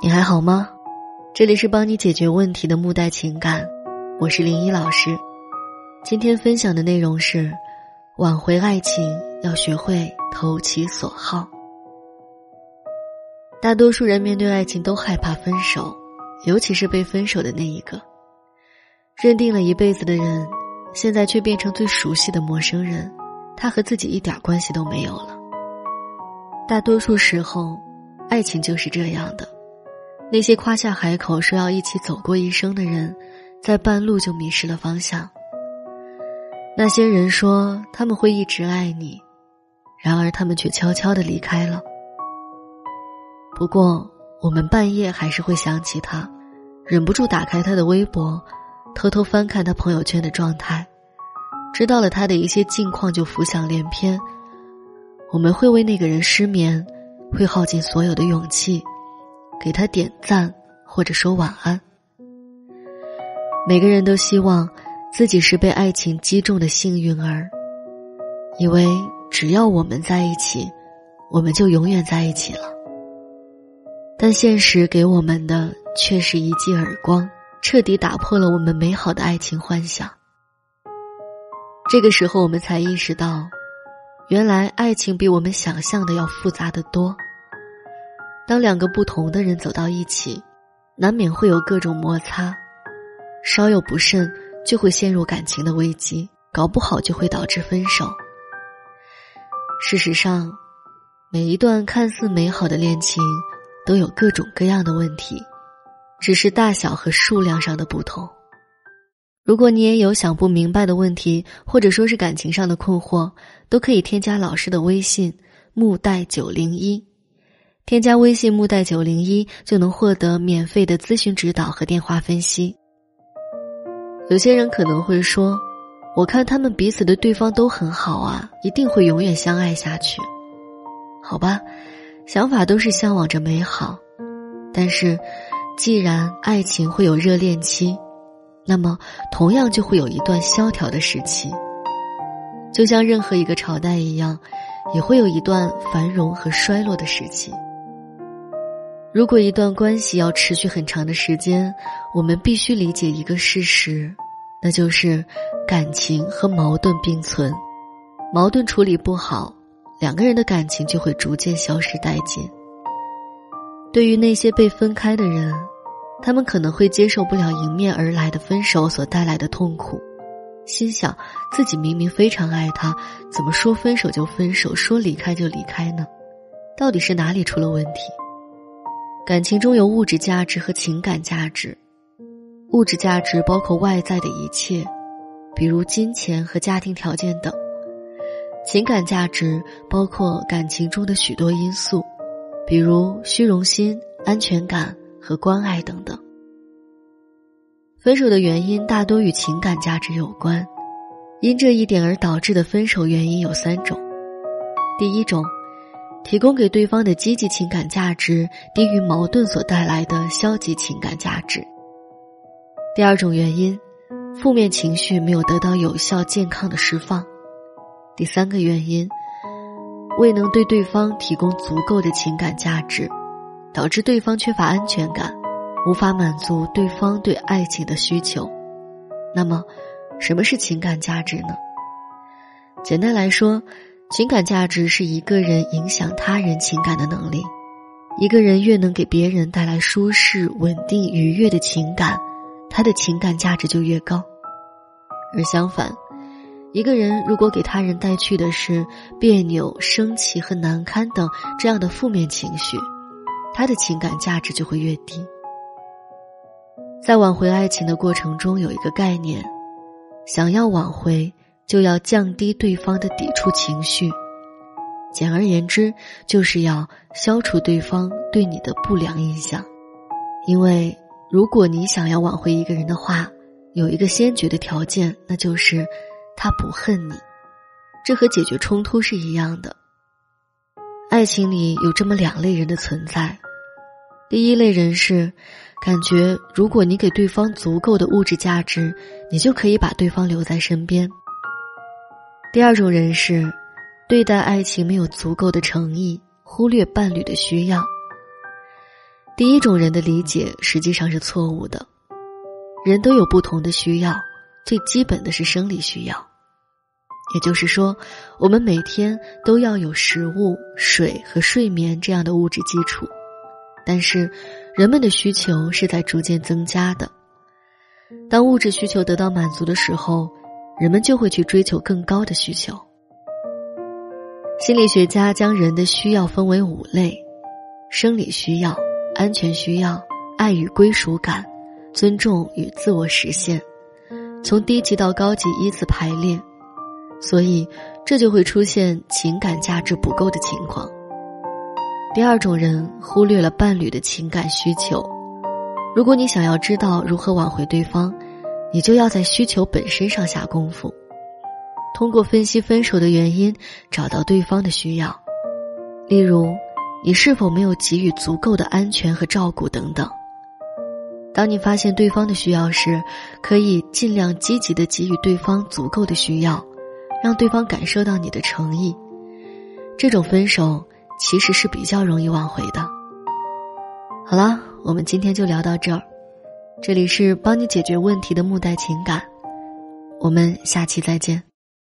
你还好吗？这里是帮你解决问题的木袋情感，我是林一老师。今天分享的内容是：挽回爱情要学会投其所好。大多数人面对爱情都害怕分手，尤其是被分手的那一个。认定了一辈子的人，现在却变成最熟悉的陌生人，他和自己一点关系都没有了。大多数时候，爱情就是这样的。那些夸下海口说要一起走过一生的人，在半路就迷失了方向。那些人说他们会一直爱你，然而他们却悄悄的离开了。不过，我们半夜还是会想起他，忍不住打开他的微博，偷偷翻看他朋友圈的状态，知道了他的一些近况就浮想联翩。我们会为那个人失眠，会耗尽所有的勇气。给他点赞，或者说晚安。每个人都希望自己是被爱情击中的幸运儿，以为只要我们在一起，我们就永远在一起了。但现实给我们的却是一记耳光，彻底打破了我们美好的爱情幻想。这个时候，我们才意识到，原来爱情比我们想象的要复杂的多。当两个不同的人走到一起，难免会有各种摩擦，稍有不慎就会陷入感情的危机，搞不好就会导致分手。事实上，每一段看似美好的恋情都有各种各样的问题，只是大小和数量上的不同。如果你也有想不明白的问题，或者说是感情上的困惑，都可以添加老师的微信木代九零一。添加微信木袋九零一就能获得免费的咨询指导和电话分析。有些人可能会说：“我看他们彼此的对方都很好啊，一定会永远相爱下去。”好吧，想法都是向往着美好，但是，既然爱情会有热恋期，那么同样就会有一段萧条的时期。就像任何一个朝代一样，也会有一段繁荣和衰落的时期。如果一段关系要持续很长的时间，我们必须理解一个事实，那就是感情和矛盾并存。矛盾处理不好，两个人的感情就会逐渐消失殆尽。对于那些被分开的人，他们可能会接受不了迎面而来的分手所带来的痛苦，心想自己明明非常爱他，怎么说分手就分手，说离开就离开呢？到底是哪里出了问题？感情中有物质价值和情感价值，物质价值包括外在的一切，比如金钱和家庭条件等；情感价值包括感情中的许多因素，比如虚荣心、安全感和关爱等等。分手的原因大多与情感价值有关，因这一点而导致的分手原因有三种，第一种。提供给对方的积极情感价值低于矛盾所带来的消极情感价值。第二种原因，负面情绪没有得到有效健康的释放。第三个原因，未能对对方提供足够的情感价值，导致对方缺乏安全感，无法满足对方对爱情的需求。那么，什么是情感价值呢？简单来说。情感价值是一个人影响他人情感的能力。一个人越能给别人带来舒适、稳定、愉悦的情感，他的情感价值就越高。而相反，一个人如果给他人带去的是别扭、生气和难堪等这样的负面情绪，他的情感价值就会越低。在挽回爱情的过程中，有一个概念：想要挽回。就要降低对方的抵触情绪，简而言之，就是要消除对方对你的不良印象。因为如果你想要挽回一个人的话，有一个先决的条件，那就是他不恨你。这和解决冲突是一样的。爱情里有这么两类人的存在，第一类人是感觉如果你给对方足够的物质价值，你就可以把对方留在身边。第二种人是，对待爱情没有足够的诚意，忽略伴侣的需要，第一种人的理解实际上是错误的。人都有不同的需要，最基本的是生理需要。也就是说，我们每天都要有食物、水和睡眠这样的物质基础。但是，人们的需求是在逐渐增加的。当物质需求得到满足的时候，人们就会去追求更高的需求。心理学家将人的需要分为五类：生理需要、安全需要、爱与归属感。尊重与自我实现，从低级到高级依次排列，所以这就会出现情感价值不够的情况。第二种人忽略了伴侣的情感需求，如果你想要知道如何挽回对方，你就要在需求本身上下功夫，通过分析分手的原因，找到对方的需要，例如你是否没有给予足够的安全和照顾等等。当你发现对方的需要时，可以尽量积极的给予对方足够的需要，让对方感受到你的诚意。这种分手其实是比较容易挽回的。好了，我们今天就聊到这儿。这里是帮你解决问题的木袋情感，我们下期再见。